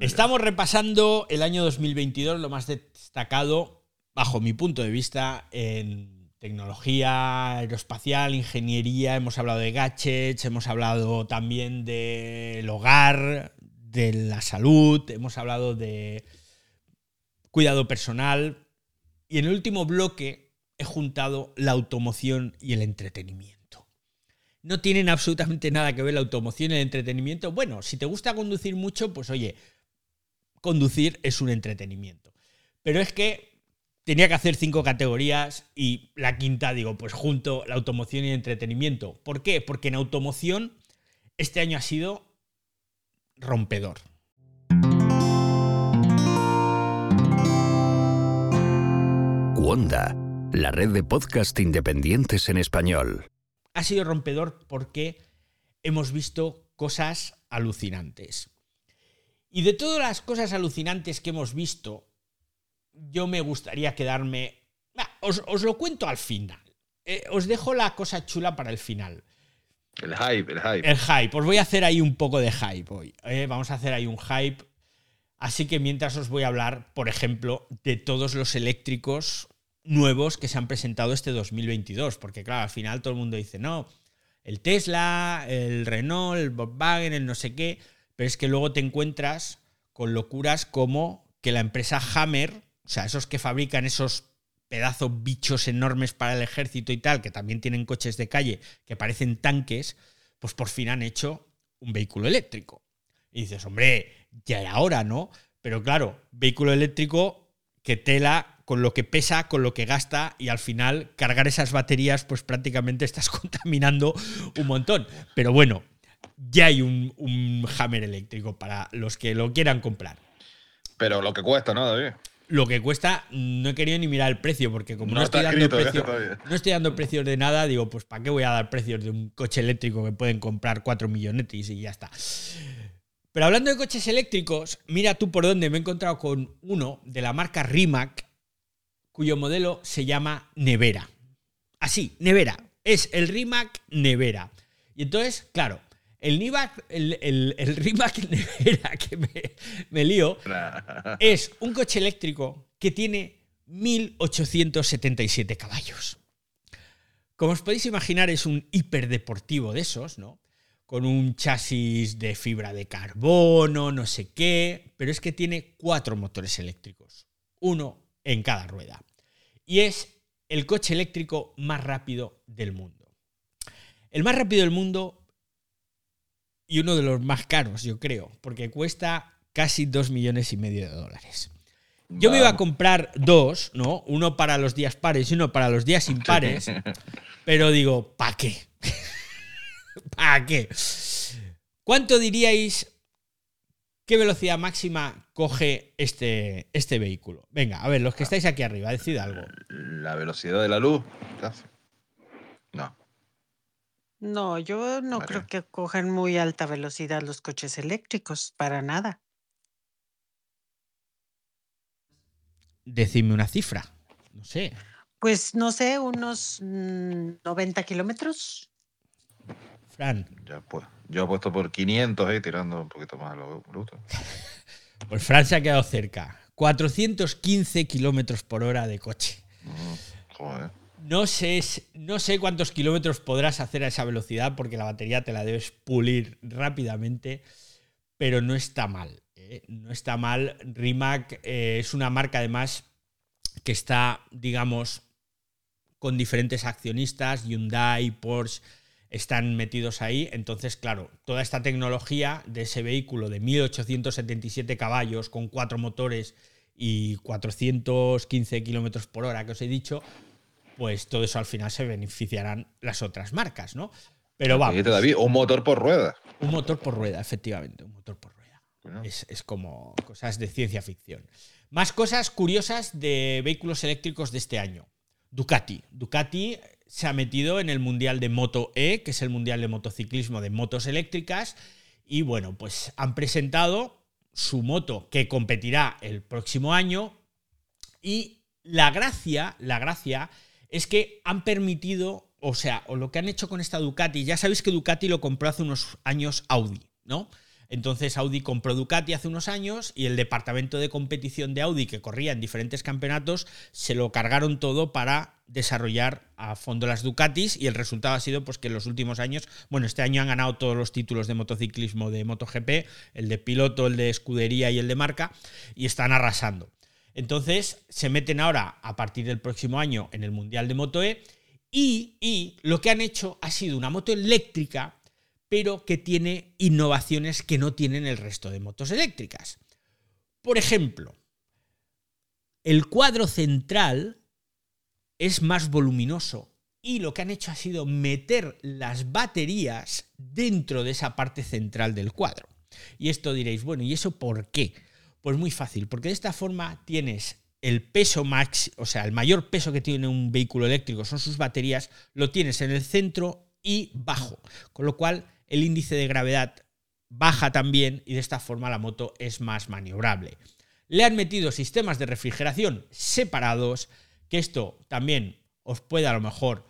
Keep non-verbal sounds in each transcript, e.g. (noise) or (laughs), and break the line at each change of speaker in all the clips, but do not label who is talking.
Estamos repasando el año 2022, lo más destacado, bajo mi punto de vista, en tecnología aeroespacial, ingeniería, hemos hablado de gadgets, hemos hablado también del hogar, de la salud, hemos hablado de cuidado personal y en el último bloque he juntado la automoción y el entretenimiento. No tienen absolutamente nada que ver la automoción y el entretenimiento. Bueno, si te gusta conducir mucho, pues oye, conducir es un entretenimiento. Pero es que tenía que hacer cinco categorías y la quinta, digo, pues junto la automoción y el entretenimiento. ¿Por qué? Porque en automoción este año ha sido rompedor.
Wanda, la red de podcast independientes en español.
Ha sido rompedor porque hemos visto cosas alucinantes. Y de todas las cosas alucinantes que hemos visto, yo me gustaría quedarme... os, lo cuento al final. Eh, os dejo la cosa chula para el final.
El hype, el hype.
El hype. Os voy a hacer ahí un poco de hype hoy. ¿eh? Vamos a hacer ahí un hype. Así que mientras os voy a hablar, por ejemplo, de todos los eléctricos nuevos que se han presentado este 2022, porque claro, al final todo el mundo dice, no, el Tesla, el Renault, el Volkswagen, el no sé qué, pero es que luego te encuentras con locuras como que la empresa Hammer, o sea, esos que fabrican esos pedazos bichos enormes para el ejército y tal, que también tienen coches de calle que parecen tanques, pues por fin han hecho un vehículo eléctrico. Y dices, hombre, ya era hora, ¿no? Pero claro, vehículo eléctrico que tela con lo que pesa, con lo que gasta y al final cargar esas baterías pues prácticamente estás (laughs) contaminando un montón. Pero bueno, ya hay un, Hammer eléctrico para los que lo quieran comprar.
Pero lo que cuesta, ¿no, David?
Lo que cuesta, no he querido ni mirar el precio, porque como no, estoy, dando precio, no estoy dando precios de nada, digo, pues ¿para qué voy a dar precios de un coche eléctrico que pueden comprar 4 millonetis y ya está? Pero hablando de coches eléctricos, mira tú por dónde me he encontrado con uno de la marca Rimac, cuyo modelo se llama Nevera. Así, Nevera. Es el Rimac Nevera. Y entonces, claro, el, el, (laughs) Rimac Nevera que me, me lío (laughs) es un coche eléctrico que tiene 1877 caballos. Como os podéis imaginar, es un hiperdeportivo de esos, ¿no? Con un chasis de fibra de carbono, no sé qué, pero es que tiene cuatro motores eléctricos. Uno en cada rueda. Y es el coche eléctrico más rápido del mundo. El más rápido del mundo y uno de los más caros, yo creo, porque cuesta casi dos millones y medio de dólares. Yo me iba a comprar dos, ¿no? Uno para los días pares y uno para los días impares, (laughs) pero digo, ¿para qué? (laughs) ¿Para qué? ¿Cuánto diríais ¿Qué velocidad máxima coge este, este vehículo? Venga, a ver, los que ah. estáis aquí arriba, decid algo.
La velocidad de la luz. No.
No, yo no creo que cojan muy alta velocidad los coches eléctricos, para nada.
Decidme una cifra, no sé.
Pues no sé, unos 90 mm, kilómetros.
Fran.
Ya pues. Yo he puesto por 500 ahí, tirando un poquito más a lo bruto. (laughs)
pues Francia ha quedado cerca. 415 kilómetros por hora de coche.
Mm, joder.
No sé, no sé cuántos kilómetros podrás hacer a esa velocidad porque la batería te la debes pulir rápidamente, pero no está mal. ¿eh? No está mal. Rimac eh, es una marca además que está, digamos, con diferentes accionistas, Hyundai, Porsche están metidos ahí. Entonces, claro, toda esta tecnología de ese vehículo de 1877 caballos con cuatro motores y 415 kilómetros por hora que os he dicho, pues todo eso al final se beneficiarán las otras marcas, ¿no? Pero vamos.
David, un motor por rueda.
Un motor por rueda, efectivamente, un motor por rueda. Es, es como cosas de ciencia ficción. Más cosas curiosas de vehículos eléctricos de este año. Ducati. Ducati se ha metido en el Mundial de Moto E, que es el Mundial de Motociclismo de motos eléctricas, y bueno, pues han presentado su moto que competirá el próximo año y la gracia, la gracia es que han permitido, o sea, o lo que han hecho con esta Ducati, ya sabéis que Ducati lo compró hace unos años Audi, ¿no? Entonces Audi compró Ducati hace unos años y el departamento de competición de Audi que corría en diferentes campeonatos se lo cargaron todo para desarrollar a fondo las Ducatis y el resultado ha sido pues que en los últimos años, bueno, este año han ganado todos los títulos de motociclismo de MotoGP, el de piloto, el de escudería y el de marca y están arrasando. Entonces se meten ahora a partir del próximo año en el Mundial de Moto E y, lo que han hecho ha sido una moto eléctrica pero que tiene innovaciones que no tienen el resto de motos eléctricas. Por ejemplo, el cuadro central es más voluminoso y lo que han hecho ha sido meter las baterías dentro de esa parte central del cuadro. Y esto diréis, bueno, ¿y eso por qué? Pues muy fácil, porque de esta forma tienes el peso max, o sea, el mayor peso que tiene un vehículo eléctrico son sus baterías, lo tienes en el centro y bajo, con lo cual el índice de gravedad baja también y de esta forma la moto es más maniobrable. Le han metido sistemas de refrigeración separados, que esto también os puede a lo mejor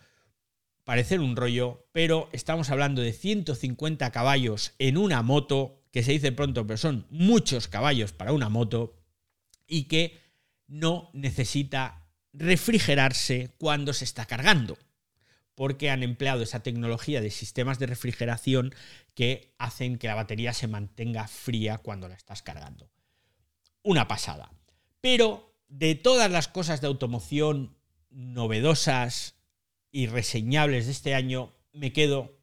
parecer un rollo, pero estamos hablando de 150 caballos en una moto, que se dice pronto, pero son muchos caballos para una moto, y que no necesita refrigerarse cuando se está cargando porque han empleado esa tecnología de sistemas de refrigeración que hacen que la batería se mantenga fría cuando la estás cargando. Una pasada. Pero de todas las cosas de automoción novedosas y reseñables de este año, me quedo...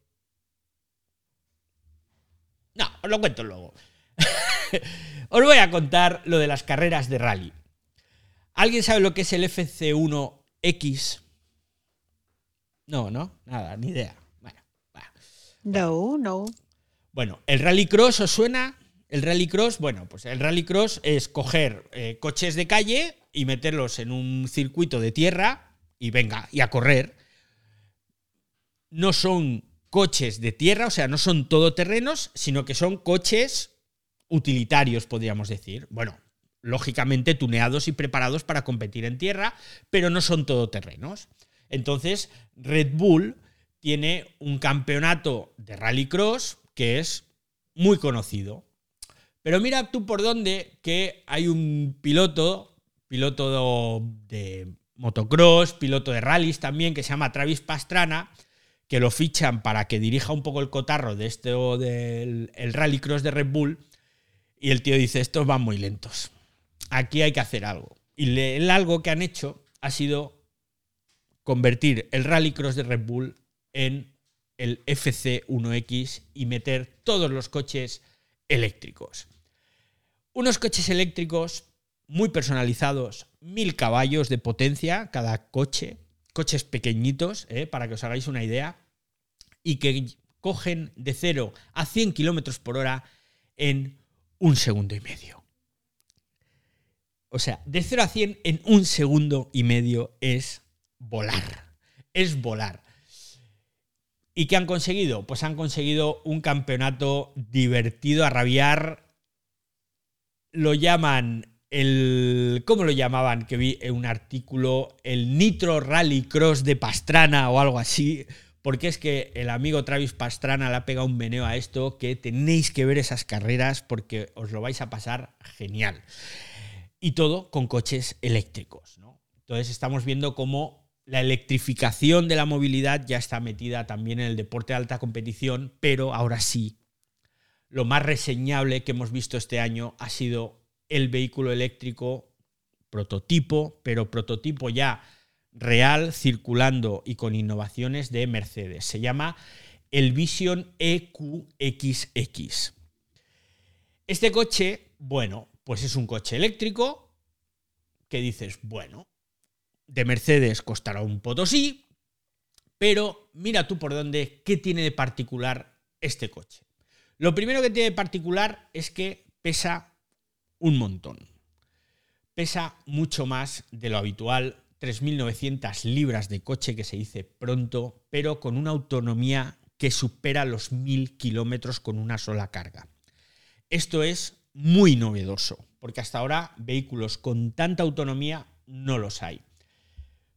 No, os lo cuento luego. (laughs) os voy a contar lo de las carreras de rally. ¿Alguien sabe lo que es el FC1X? No, no, nada, ni idea. Bueno,
No, no.
Bueno, el rallycross os suena. El rallycross, bueno, pues el rallycross es coger eh, coches de calle y meterlos en un circuito de tierra y venga, y a correr. No son coches de tierra, o sea, no son todoterrenos, sino que son coches utilitarios, podríamos decir. Bueno, lógicamente tuneados y preparados para competir en tierra, pero no son todoterrenos. Entonces, Red Bull tiene un campeonato de rallycross que es muy conocido. Pero mira tú por dónde que hay un piloto, piloto de motocross, piloto de rallies también, que se llama Travis Pastrana, que lo fichan para que dirija un poco el cotarro de este del el rallycross de Red Bull. Y el tío dice, estos van muy lentos. Aquí hay que hacer algo. Y el algo que han hecho ha sido convertir el Rallycross de Red Bull en el FC1X y meter todos los coches eléctricos. Unos coches eléctricos muy personalizados, mil caballos de potencia cada coche, coches pequeñitos, eh, para que os hagáis una idea, y que cogen de 0 a 100 kilómetros por hora en un segundo y medio. O sea, de 0 a 100 en un segundo y medio es volar. Es volar. ¿Y qué han conseguido? Pues han conseguido un campeonato divertido a rabiar. Lo llaman el. ¿Cómo lo llamaban? Que vi en un artículo. El Nitro Rally Cross de Pastrana o algo así. Porque es que el amigo Travis Pastrana le ha pegado un meneo a esto que tenéis que ver esas carreras porque os lo vais a pasar genial. Y todo con coches eléctricos. Entonces estamos viendo cómo la electrificación de la movilidad ya está metida también en el deporte de alta competición, pero ahora sí, lo más reseñable que hemos visto este año ha sido el vehículo eléctrico prototipo, pero prototipo ya real, circulando y con innovaciones de Mercedes. Se llama el Vision EQXX. Este coche, bueno, pues es un coche eléctrico que dices, bueno, de Mercedes costará un potosí, pero mira tú por dónde, ¿qué tiene de particular este coche? Lo primero que tiene de particular es que pesa un montón. Pesa mucho más de lo habitual, 3.900 libras de coche que se dice pronto, pero con una autonomía que supera los 1.000 kilómetros con una sola carga. Esto es muy novedoso, porque hasta ahora vehículos con tanta autonomía no los hay.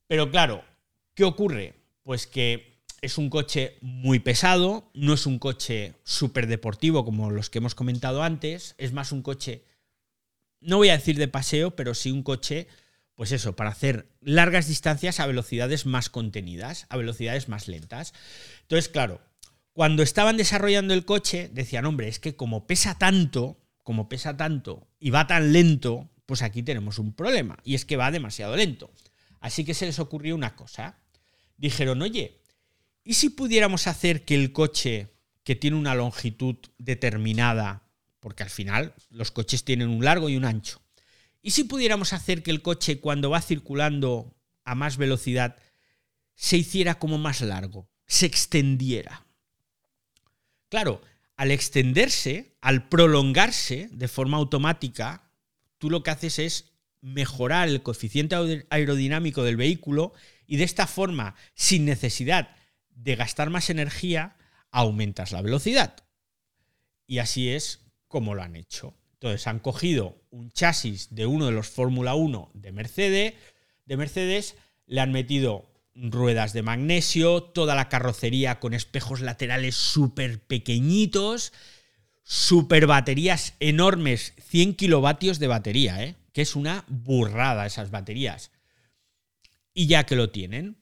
Pero claro, ¿qué ocurre? Pues que es un coche muy pesado, no es un coche súper deportivo como los que hemos comentado antes, es más un coche, no voy a decir de paseo, pero sí un coche, pues eso, para hacer largas distancias a velocidades más contenidas, a velocidades más lentas. Entonces, claro, cuando estaban desarrollando el coche, decían, hombre, es que como pesa tanto, como pesa tanto y va tan lento, pues aquí tenemos un problema, y es que va demasiado lento. Así que se les ocurrió una cosa. Dijeron, oye, ¿y si pudiéramos hacer que el coche que tiene una longitud determinada, porque al final los coches tienen un largo y un ancho, ¿y si pudiéramos hacer que el coche cuando va circulando a más velocidad se hiciera como más largo, se extendiera? Claro, al extenderse, al prolongarse de forma automática, tú lo que haces es mejorar el coeficiente aerodinámico del vehículo y de esta forma, sin necesidad de gastar más energía, aumentas la velocidad. Y así es como lo han hecho. Entonces han cogido un chasis de uno de los Fórmula 1 de Mercedes, de Mercedes, le han metido ruedas de magnesio, toda la carrocería con espejos laterales súper pequeñitos, super baterías enormes, 100 kilovatios de batería, ¿eh? que es una burrada esas baterías. Y ya que lo tienen,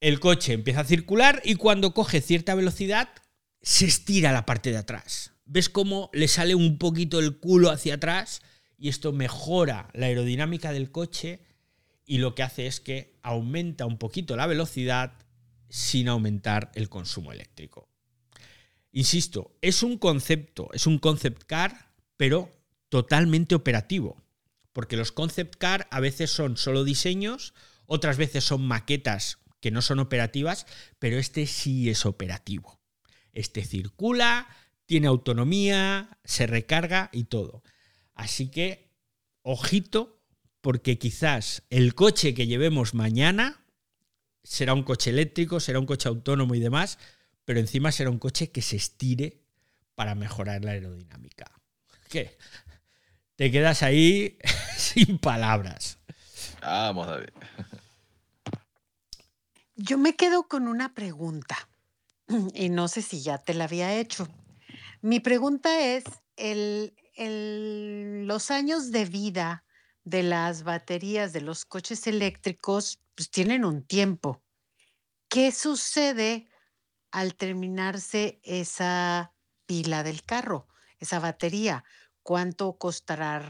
el coche empieza a circular y cuando coge cierta velocidad, se estira la parte de atrás. ¿Ves cómo le sale un poquito el culo hacia atrás? Y esto mejora la aerodinámica del coche y lo que hace es que aumenta un poquito la velocidad sin aumentar el consumo eléctrico. Insisto, es un concepto, es un concept car, pero totalmente operativo, porque los concept car a veces son solo diseños, otras veces son maquetas que no son operativas, pero este sí es operativo. Este circula, tiene autonomía, se recarga y todo. Así que, ojito porque quizás el coche que llevemos mañana será un coche eléctrico, será un coche autónomo y demás, pero encima será un coche que se estire para mejorar la aerodinámica. ¿Qué? Te quedas ahí (laughs) sin palabras.
Vamos, David.
Yo me quedo con una pregunta y no sé si ya te la había hecho. Mi pregunta es, los años de vida de las baterías de los coches eléctricos, pues tienen un tiempo. ¿Qué sucede al terminarse esa pila del carro, esa batería? ¿Cuánto costará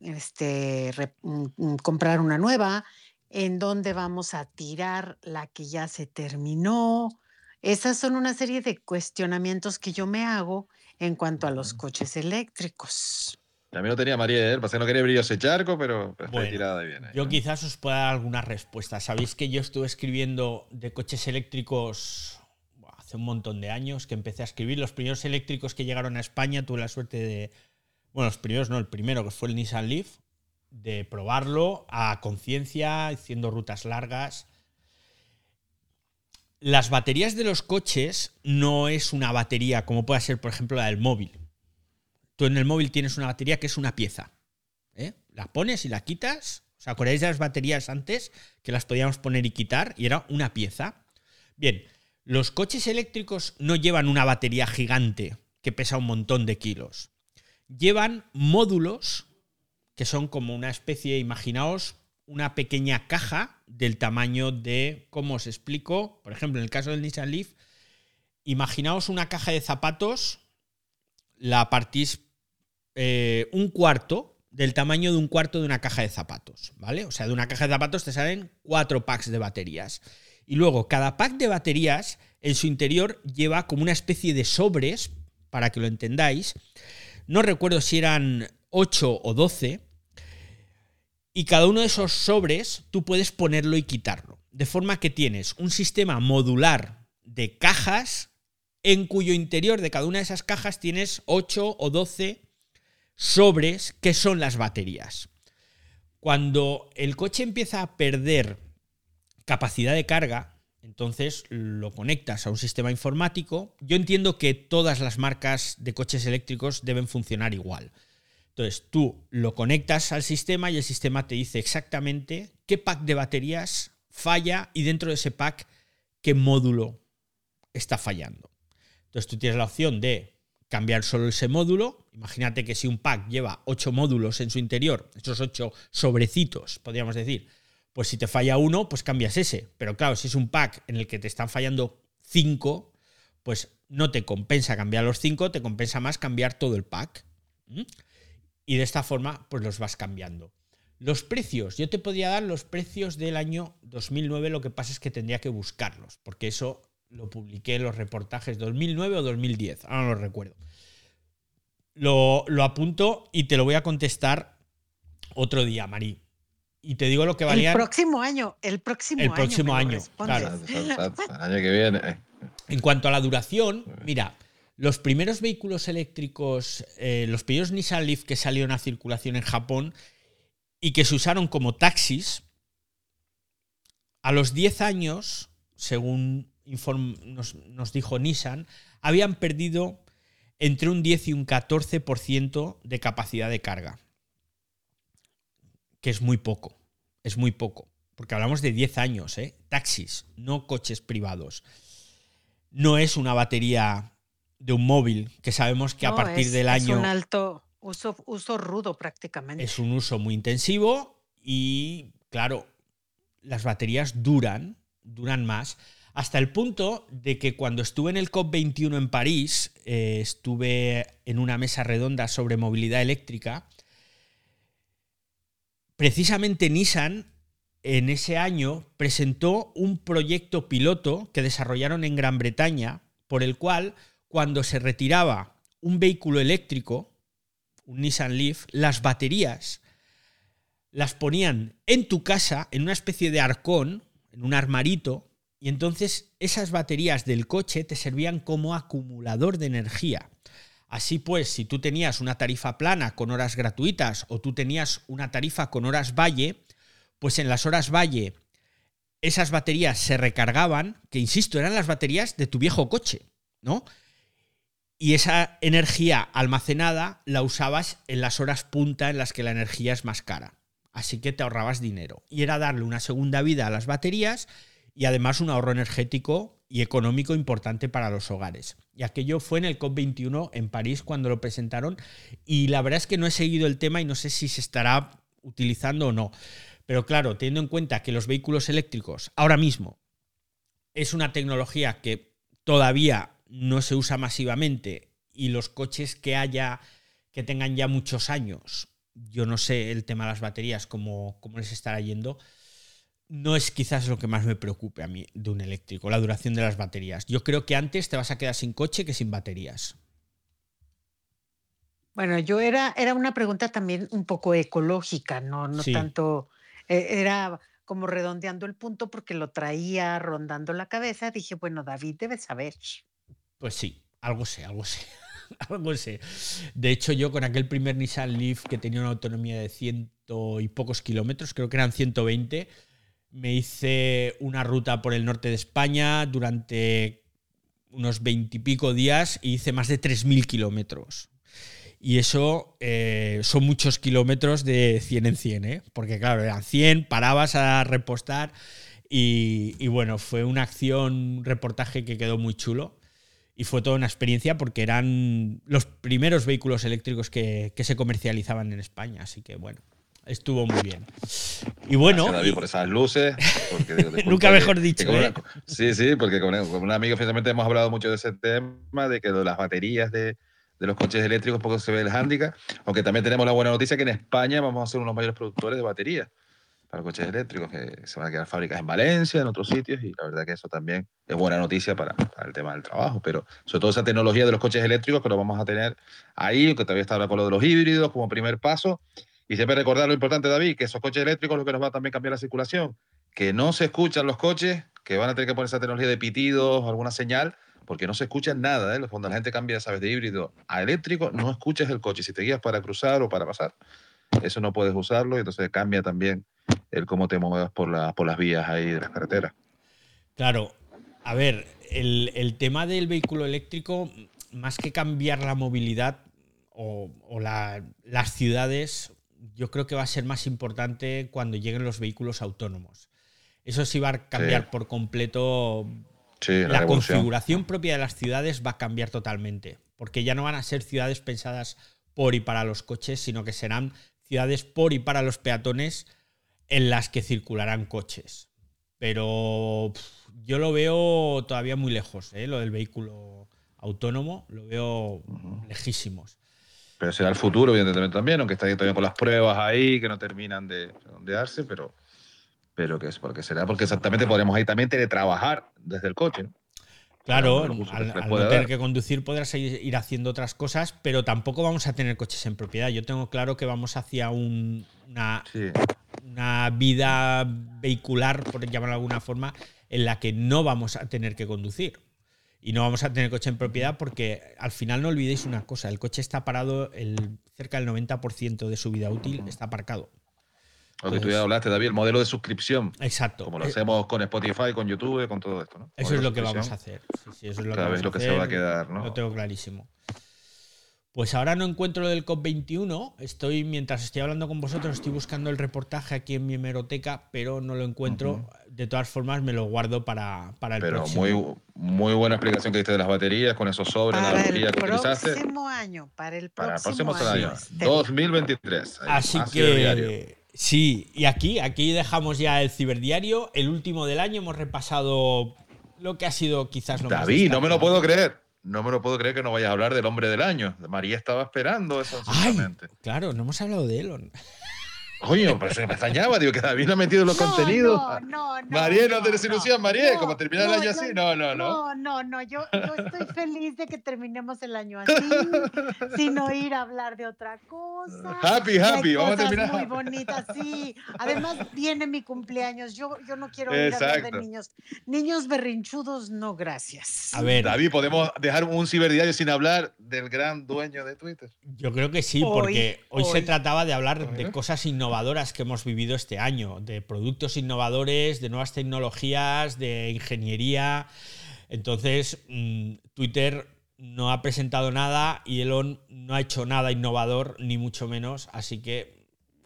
este, mm, mm, comprar una nueva? ¿En dónde vamos a tirar la que ya se terminó? Esas son una serie de cuestionamientos que yo me hago en cuanto a los coches eléctricos.
Mí no tenía María, ¿eh? que no quería abrir ese charco, pero, tirada
bien. yo quizás os pueda dar alguna respuesta. Sabéis que yo estuve escribiendo de coches eléctricos hace un montón de años que empecé a escribir. Los primeros eléctricos que llegaron a España tuve la suerte de. Bueno, los primeros no, el primero que fue el Nissan Leaf, de probarlo a conciencia, haciendo rutas largas. Las baterías de los coches no es una batería como puede ser, por ejemplo, la del móvil Tú en el móvil tienes una batería que es una pieza. ¿eh? La pones y la quitas. ¿Os acordáis de las baterías antes? Que las podíamos poner y quitar y era una pieza. Bien, los coches eléctricos no llevan una batería gigante que pesa un montón de kilos. Llevan módulos que son como una especie, imaginaos, una pequeña caja del tamaño de, ¿cómo os explico? Por ejemplo, en el caso del Nissan Leaf, imaginaos una caja de zapatos, la partís eh, un cuarto del tamaño de un cuarto de una caja de zapatos, ¿vale? O sea, de una caja de zapatos te salen cuatro packs de baterías. Y luego, cada pack de baterías en su interior lleva como una especie de sobres, para que lo entendáis. No recuerdo si eran 8 o 12. Y cada uno de esos sobres tú puedes ponerlo y quitarlo. De forma que tienes un sistema modular de cajas en cuyo interior de cada una de esas cajas tienes 8 o 12 sobres que son las baterías. Cuando el coche empieza a perder capacidad de carga, entonces lo conectas a un sistema informático. Yo entiendo que todas las marcas de coches eléctricos deben funcionar igual. Entonces tú lo conectas al sistema y el sistema te dice exactamente qué pack de baterías falla y dentro de ese pack qué módulo está fallando. Entonces tú tienes la opción de cambiar solo ese módulo. Imagínate que si un pack lleva ocho módulos en su interior, esos ocho sobrecitos, podríamos decir, pues si te falla uno, pues cambias ese. Pero claro, si es un pack en el que te están fallando cinco, pues no te compensa cambiar los cinco, te compensa más cambiar todo el pack. ¿Mm? Y de esta forma, pues los vas cambiando. Los precios, yo te podría dar los precios del año 2009, lo que pasa es que tendría que buscarlos, porque eso lo publiqué en los reportajes 2009 o 2010, ahora no lo recuerdo. Lo, apunto y te lo voy a contestar otro día, Marí. Y te digo lo que valía.
El próximo año, el próximo
año. El próximo año, claro.
El año que viene.
En cuanto a la duración, mira, los primeros vehículos eléctricos, eh, los primeros Nissan Leaf que salieron a circulación en Japón y que se usaron como taxis, a los 10 años, según nos, nos dijo Nissan, habían perdido entre un 10 y un 14% de capacidad de carga. Que es muy poco, es muy poco. Porque hablamos de 10 años, ¿eh? Taxis, no coches privados. No es una batería de un móvil, que sabemos que a partir del año...
Es un alto uso, uso rudo prácticamente.
Es un uso muy intensivo y, claro, las baterías duran, duran más. Hasta el punto de que cuando estuve en el COP21 en París, eh, estuve en una mesa redonda sobre movilidad eléctrica, precisamente Nissan en ese año presentó un proyecto piloto que desarrollaron en Gran Bretaña, por el cual cuando se retiraba un vehículo eléctrico, un Nissan Leaf, las baterías las ponían en tu casa, en una especie de arcón, en un armarito, y entonces esas baterías del coche te servían como acumulador de energía. Así pues, si tú tenías una tarifa plana con horas gratuitas o tú tenías una tarifa con horas valle, pues en las horas valle esas baterías se recargaban, que insisto, eran las baterías de tu viejo coche, ¿no? Y esa energía almacenada la usabas en las horas punta en las que la energía es más cara. Así que te ahorrabas dinero. Y era darle una segunda vida a las baterías y además un ahorro energético y económico importante para los hogares. Y aquello fue en el COP21 en París cuando lo presentaron y la verdad es que no he seguido el tema y no sé si se estará utilizando o no. Pero claro, teniendo en cuenta que los vehículos eléctricos ahora mismo es una tecnología que todavía no se usa masivamente y los coches que haya que tengan ya muchos años, yo no sé el tema de las baterías, cómo, cómo les estará yendo, no es quizás lo que más me preocupe a mí de un eléctrico, la duración de las baterías. Yo creo que antes te vas a quedar sin coche que sin baterías.
Bueno, yo era, era una pregunta también un poco ecológica, no, no tanto, eh, era como redondeando el punto porque lo traía rondando la cabeza. Dije, bueno, David debe saber.
Pues sí, algo sé, algo sé. (laughs) algo sé. De hecho, yo con aquel primer Nissan Leaf que tenía una autonomía de ciento y pocos kilómetros, creo que eran 120, me hice una ruta por el norte de España durante unos veintipico días y hice más de 3.000 kilómetros. Y eso eh, son muchos kilómetros de 100 en 100, ¿eh? porque claro, eran 100, parabas a repostar y, y, bueno, fue una acción, un reportaje que quedó muy chulo y fue toda una experiencia porque eran los primeros vehículos eléctricos que, que se comercializaban en España, así que bueno, estuvo muy bien. Y bueno.
David, por esas luces. (laughs)
nunca mejor dicho. ¿eh?
sí, sí, porque con, un amigo, precisamente hemos hablado mucho de ese tema, de que las baterías de, de los coches eléctricos poco se ve el hándicap. Aunque también tenemos la buena noticia que en España vamos a ser unos mayores productores de baterías para coches eléctricos, que se van a quedar fábricas en Valencia, en otros sitios, y la verdad que eso también es buena noticia para, el tema del trabajo. Pero sobre todo esa tecnología de los coches eléctricos que lo vamos a tener ahí, que todavía está ahora con de los híbridos como primer paso, y siempre recordar lo importante, David, que esos coches eléctricos lo que nos va a también cambiar la circulación, que no se escuchan los coches, que van a tener que poner esa tecnología de pitidos alguna señal, porque no se escucha nada. ¿eh? Cuando la gente cambia, sabes, de híbrido a eléctrico, no escuchas el coche. Si te guías para cruzar o para pasar, eso no puedes usarlo y entonces cambia también el cómo te muevas por, la, por las vías ahí de las carreteras.
Claro, a ver, el, el tema del vehículo eléctrico, más que cambiar la movilidad o, o la, las ciudades, yo creo que va a ser más importante cuando lleguen los vehículos autónomos. Eso sí va a cambiar por completo
Sí, la,
configuración propia de las ciudades va a cambiar totalmente, porque ya no van a ser ciudades pensadas por y para los coches, sino que serán ciudades por y para los peatones en las que circularán coches. Pero pff, yo lo veo todavía muy lejos, ¿eh? lo del vehículo autónomo, lo veo lejísimos.
Pero será el futuro, evidentemente, también, aunque está todavía con las pruebas ahí, que no terminan de redondearse, pero, pero que es porque será porque exactamente podremos ahí también teletrabajar desde el coche. ¿no?
Claro,
Bueno, que
al, no tener que conducir podrás ir, ir haciendo otras cosas, pero tampoco vamos a tener coches en propiedad. Yo tengo claro que vamos hacia un- una,
Sí,
una vida vehicular, por llamarlo de alguna forma, en la que no vamos a tener que conducir. Y no vamos a tener coche en propiedad porque al final no olvidéis una cosa, el coche está parado, el, cerca del 90% de su vida útil está aparcado.
Lo que tú ya hablaste, David, el modelo de suscripción,
Exacto.
como lo
Eh,
hacemos con Spotify, con YouTube, con todo esto. ¿no?
Eso es lo que vamos a hacer. Sí, sí, eso es lo
Cada
que
vez
vamos
lo
a
que se va a quedar, ¿no?
Lo tengo clarísimo. Pues ahora no encuentro lo del COP21. Estoy, mientras estoy hablando con vosotros, estoy buscando el reportaje aquí en mi hemeroteca, pero no lo encuentro. De todas formas, me lo guardo para, para el
Pero
próximo.
muy, muy buena explicación que diste de las baterías, con esos sobres, la
Para el
horquilla que utilizaste.
próximo año, para el
Para el
próximo,
próximo año,
Este,
2023. Ahí,
Así
ciberdiario.
Sí, y aquí, aquí dejamos ya el ciberdiario, el último del año. Hemos repasado lo que ha sido quizás lo más
David, no me lo puedo creer. No me lo puedo creer que no vayas a hablar del hombre del año. María estaba esperando eso
Ay, claro, no hemos hablado de Elon. (laughs)
Coño, pero se me extrañaba, digo, que David no ha metido los
No,
contenidos.
No, no, no.
María, ¿no
no,
te desilusionas, María?
no,
Como terminar el año
yo-
así. No, no, no.
No, no, no, yo, yo estoy feliz de que terminemos el año así, (laughs) sin oír hablar de otra cosa.
Happy, happy, vamos a
cosas
terminar.
muy bonitas, sí. Además, viene mi cumpleaños. Yo, yo no quiero oír hablar de niños. Niños berrinchudos, no, gracias.
A ver,
David, ¿podemos dejar un ciberdiario sin hablar del gran dueño de Twitter?
Yo creo que sí,
Hoy,
porque hoy, se trataba de hablar de cosas innovadoras que hemos vivido este año, de productos innovadores, de nuevas tecnologías, de ingeniería. Entonces, mm, Twitter no ha presentado nada y Elon no ha hecho nada innovador, ni mucho menos. Así que,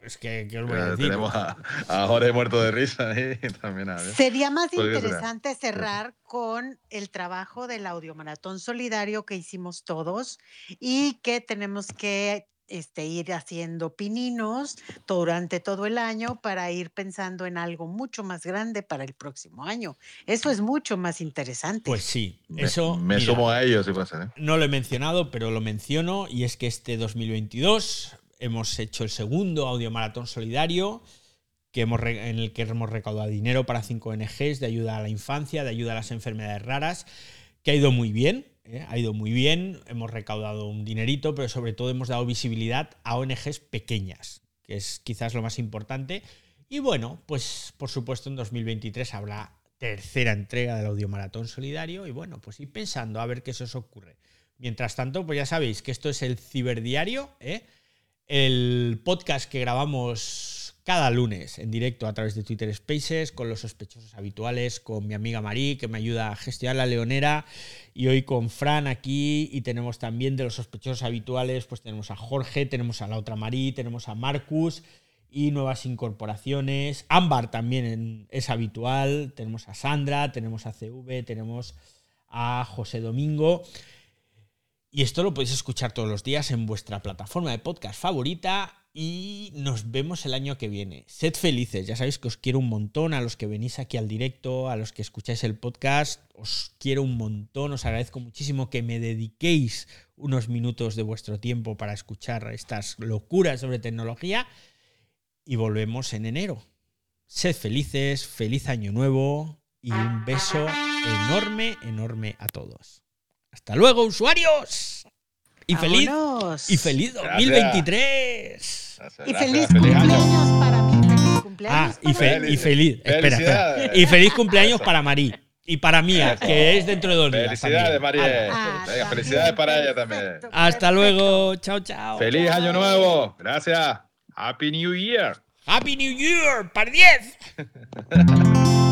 es que, ¿qué os voy a
Eh,
decir?
tenemos a, a Jorge muerto de risa ahí (laughs) también. A ver.
Sería más interesante cerrar con el trabajo del audiomaratón solidario que hicimos todos y que tenemos que este, ir haciendo pininos durante todo el año para ir pensando en algo mucho más grande para el próximo año. Eso es mucho más interesante.
Pues sí,
Me-
eso.
Me,
mira,
sumo a ellos, si pasa. ¿eh?
No lo he mencionado, pero lo menciono, y es que este 2022 hemos hecho el segundo audiomaratón solidario que hemos en el que hemos recaudado dinero para cinco ONGs de ayuda a la infancia, de ayuda a las enfermedades raras, que ha ido muy bien, ¿eh? ha ido muy bien, hemos recaudado un dinerito, pero sobre todo hemos dado visibilidad a ONGs pequeñas, que es quizás lo más importante. Y bueno, pues por supuesto en 2023 habrá tercera entrega del audiomaratón solidario y bueno, pues ir pensando a ver qué se os ocurre. Mientras tanto, pues ya sabéis que esto es el Ciberdiario, ¿eh? el podcast que grabamos cada lunes en directo a través de Twitter Spaces con los sospechosos habituales, con mi amiga Marí, que me ayuda a gestionar la leonera, y hoy con Fran aquí, y tenemos también de los sospechosos habituales, pues tenemos a Jorge, tenemos a la otra Marí, tenemos a Marcus y nuevas incorporaciones. Ámbar también es habitual, tenemos a Sandra, tenemos a CV, tenemos a José Domingo. Y esto lo podéis escuchar todos los días en vuestra plataforma de podcast favorita y nos vemos el año que viene. Sed felices, ya sabéis que os quiero un montón, a los que venís aquí al directo, a los que escucháis el podcast, os quiero un montón, os agradezco muchísimo que me dediquéis unos minutos de vuestro tiempo para escuchar estas locuras sobre tecnología y volvemos en enero. Sed felices, feliz año nuevo y un beso enorme, enorme a todos. Hasta luego, usuarios. Y feliz
Vámonos.
y feliz
Gracias.
2023.
Gracias,
Y feliz
año.
cumpleaños para mí. Feliz
Ah,
cumpleaños.
y, fe-
para mí.
y feliz, espera. Y feliz cumpleaños para Marí y para Mía, que es dentro de dos días.
Felicidades. María.
Ah,
Venga, felicidades para ella también.
perfecto,
Hasta
perfecto.
luego. Chao, chao.
Feliz año nuevo. Gracias. Happy New Year.
Happy New Year, par 10. (laughs)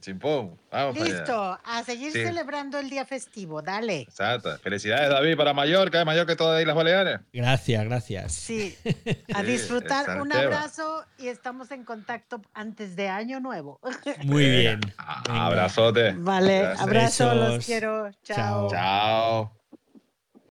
Chimpón. Vamos para allá.
Listo, a seguir
Sí.
celebrando el día festivo, dale.
Exacto. Felicidades, David, para Mallorca, Mallorca y todas las Islas Baleares.
Gracias, gracias.
Sí, a (laughs)
Sí,
disfrutar. Un abrazo y estamos en contacto antes de Año Nuevo. (laughs)
Muy bien.
Ah,
Venga.
Abrazote.
Vale,
Gracias.
abrazo, los quiero. Chao.
Chao.